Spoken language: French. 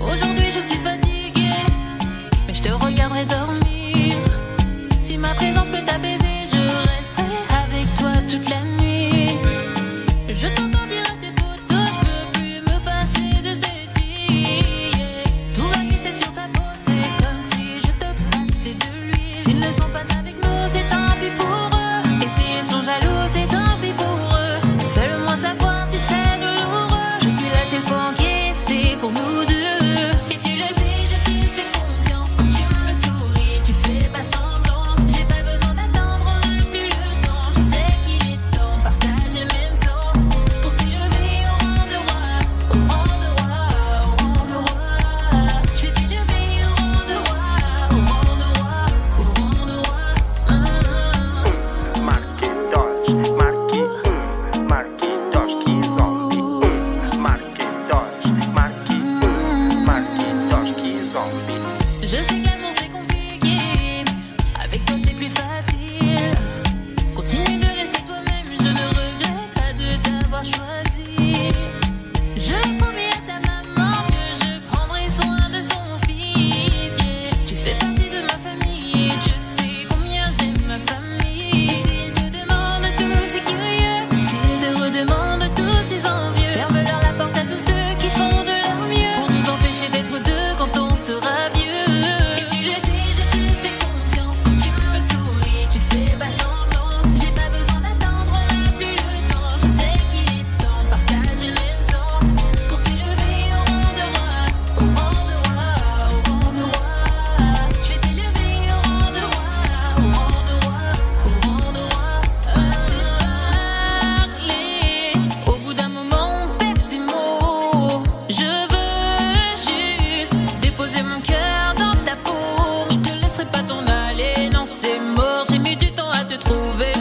Aujourd'hui je suis fatiguée, mais je te regarderai dormir. Si ma présence peut t'apaiser. Just moving